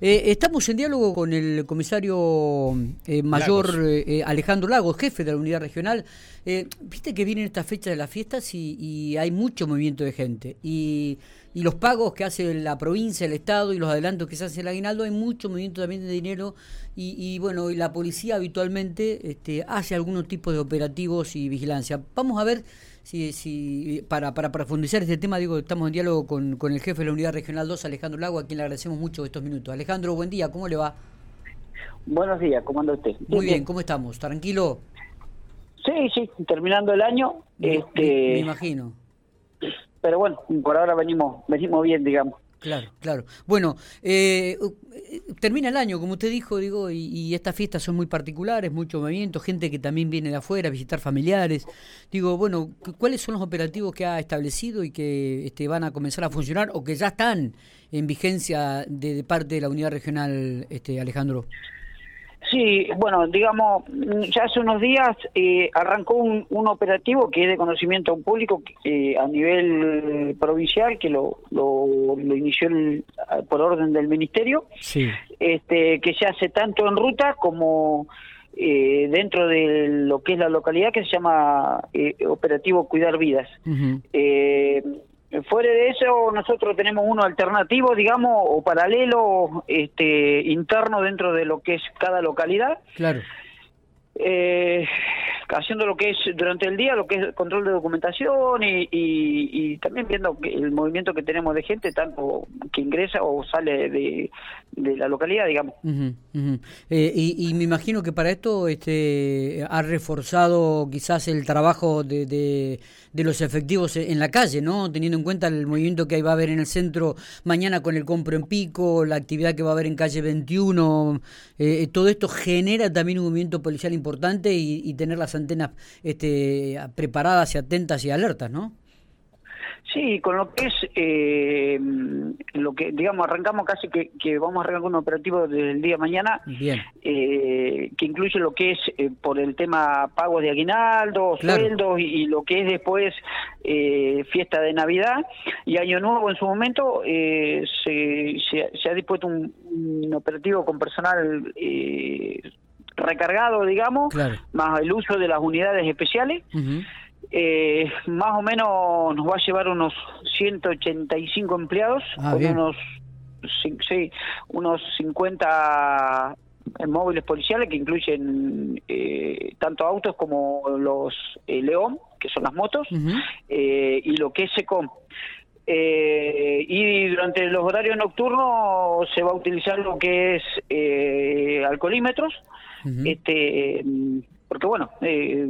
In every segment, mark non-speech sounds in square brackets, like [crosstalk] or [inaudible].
Eh, estamos en diálogo con el comisario eh, mayor eh, Alejandro Lagos, jefe de la unidad regional. Viste que vienen estas fechas de las fiestas y, hay mucho movimiento de gente. Y, los pagos que hace la provincia, el Estado y los adelantos que se hace el aguinaldo, hay mucho movimiento también de dinero. Y, bueno, y la policía habitualmente este, hace algunos tipos de operativos y vigilancia. Vamos a ver si, si para, para profundizar este tema, digo, estamos en diálogo con, con el jefe de la Unidad Regional 2, Alejandro Lago, a quien le agradecemos mucho estos minutos. Alejandro, buen día, ¿cómo le va? Buenos días, ¿cómo anda usted? Muy bien, ¿cómo estamos? ¿Tranquilo? Sí, sí, terminando el año. Me, este, me imagino. Pero bueno, por ahora venimos, venimos bien, digamos. Claro, claro. Bueno, eh, termina el año, como usted dijo, digo, y, estas fiestas son muy particulares, mucho movimiento, gente que también viene de afuera a visitar familiares. Digo, bueno, ¿cuáles son los operativos que ha establecido y que este, van a comenzar a funcionar o que ya están en vigencia de, parte de la unidad regional, este, Alejandro? Sí, bueno, digamos, ya hace unos días eh, arrancó un, operativo que es de conocimiento público eh, a nivel provincial, que lo, lo, inició por orden del ministerio, sí. este, que se hace tanto en ruta como eh, dentro de lo que es la localidad, que se llama Operativo Cuidar Vidas. Fuera de eso, nosotros tenemos uno alternativo, digamos, o paralelo, este, interno dentro de lo que es cada localidad. Claro. Eh, haciendo lo que es durante el día, lo que es control de documentación y, también viendo el movimiento que tenemos de gente, tanto que ingresa o sale de, la localidad, digamos. Eh, y, me imagino que para esto este, ha reforzado quizás el trabajo de, de, los efectivos en la calle, ¿no? Teniendo en cuenta el movimiento que va a haber en el centro mañana con el compro en pico, la actividad que va a haber en calle 21, eh, todo esto genera también un movimiento policial importante y, y tener las antenas este, preparadas y atentas y alertas, ¿no? Sí, con lo que es, eh, lo que digamos, arrancamos casi que, que, vamos a arrancar un operativo desde el día de mañana, Bien. Eh, que incluye lo que es eh, por el tema pagos de aguinaldo, sueldos y, lo que es después fiesta de Navidad y Año Nuevo en su momento se, se, ha dispuesto un, operativo con personal recargado, digamos, más el uso de las unidades especiales. Eh, más o menos nos va a llevar unos 185 empleados, ah, con unos, sí, unos 50 móviles policiales que incluyen eh, tanto autos como los eh, León, que son las motos, y lo que es SECOM. Y durante los horarios nocturnos se va a utilizar lo que es alcoholímetros, este, porque bueno, eh,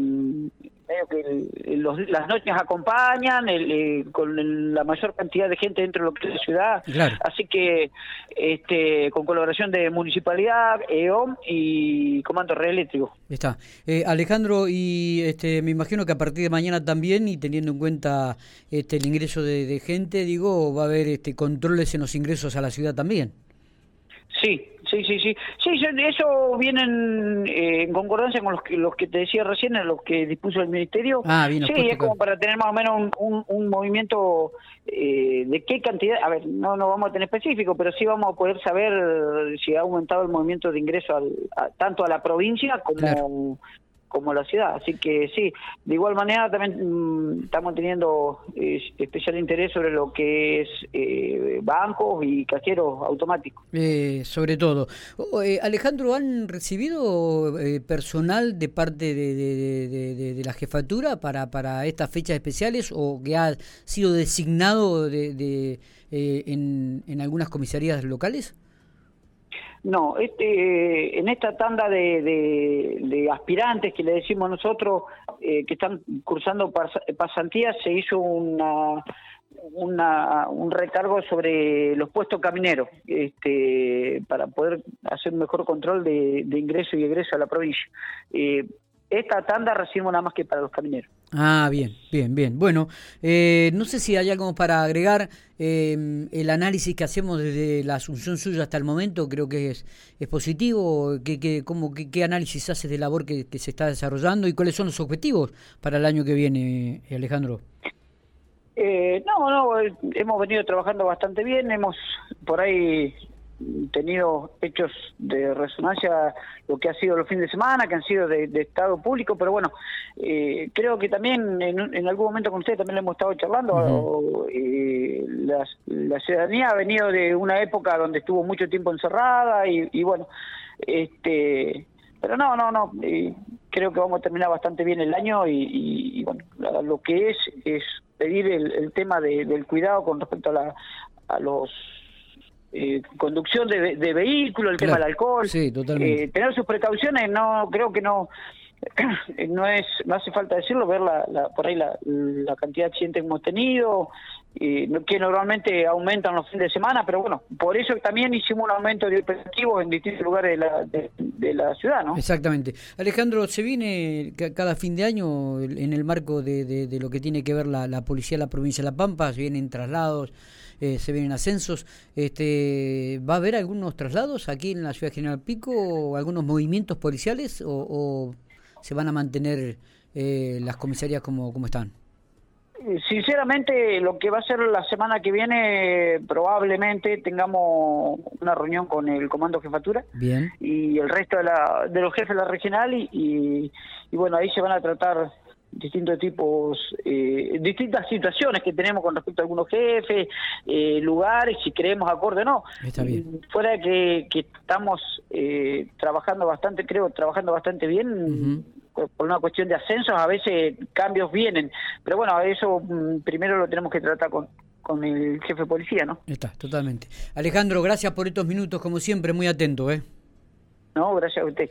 medio que las noches acompañan eh, con la mayor cantidad de gente dentro de lo que es la ciudad. Así que este, con colaboración de Municipalidad, EOM y Comando Reeléctrico. Está. Eh, Alejandro, y este, me imagino que a partir de mañana también, y teniendo en cuenta este, el ingreso de, gente, digo, va a haber este, controles en los ingresos a la ciudad también. Sí, sí, sí, sí. Sí, eso vienen eh, en concordancia con los que, los que te decía recién, los que dispuso el Ministerio. Ah, sí, es como para tener más o menos un, un, movimiento eh, de qué cantidad, a ver, no, no vamos a tener específico, pero sí vamos a poder saber si ha aumentado el movimiento de ingreso al, tanto a la provincia como como la ciudad. Así que sí, de igual manera también mm, estamos teniendo eh, especial interés sobre lo que es eh, bancos y cajeros automáticos. Eh, sobre todo. Alejandro, ¿han recibido personal de parte de, la jefatura para, para estas fechas especiales o que ha sido designado de, en, en algunas comisarías locales? No, este, en esta tanda de, aspirantes que le decimos nosotros eh, que están cursando pasantías se hizo una, un recargo sobre los puestos camineros este, para poder hacer un mejor control de, ingreso y egreso a la provincia. Eh, esta tanda recibimos nada más que para los camineros. Ah, bien, bien, bien. Bueno, eh, no sé si hay algo para agregar. Eh, el análisis que hacemos desde la asunción suya hasta el momento creo que es, es positivo. ¿Qué, qué, cómo, qué, análisis hace de labor que, se está desarrollando y cuáles son los objetivos para el año que viene, Alejandro? Eh, no, no, hemos venido trabajando bastante bien. Hemos por ahí tenido hechos de resonancia lo que ha sido los fines de semana, que han sido de, Estado público, pero bueno, eh, creo que también en, algún momento con ustedes también lo hemos estado charlando, eh, la, ciudadanía ha venido de una época donde estuvo mucho tiempo encerrada y, bueno, este pero no, no, no, creo que vamos a terminar bastante bien el año y, bueno, lo que es es pedir el, tema del cuidado con respecto a, la, a los eh, conducción de, vehículos, el tema del alcohol, sí, eh, tener sus precauciones, no creo que no [coughs] no es no hace falta decirlo ver la, por ahí la, cantidad de accidentes que hemos tenido que normalmente aumentan los fines de semana pero bueno por eso también hicimos un aumento de operativos en distintos lugares de la, de, la ciudad no exactamente. Alejandro se viene cada fin de año en el marco de, de, lo que tiene que ver la, la policía de la provincia de La Pampa se vienen traslados eh, se vienen ascensos. Este, ¿Va a haber algunos traslados aquí en la ciudad de General Pico o algunos movimientos policiales o, se van a mantener eh, las comisarías como, como están? Sinceramente, lo que va a ser la semana que viene, probablemente tengamos una reunión con el Comando Jefatura Bien. y el resto de, la, de los jefes de la regional y, y bueno, ahí se van a tratar distintos tipos, eh, distintas situaciones que tenemos con respecto a algunos jefes, eh, lugares, si creemos acorde o no. Está bien. Fuera de que, que estamos eh, trabajando bastante, creo, trabajando bastante bien. Por una cuestión de ascensos, a veces cambios vienen, pero bueno, eso mm, primero lo tenemos que tratar con, con el jefe de policía, ¿no? Está, totalmente. Alejandro, gracias por estos minutos, como siempre, muy atento, ¿eh? No, gracias a usted.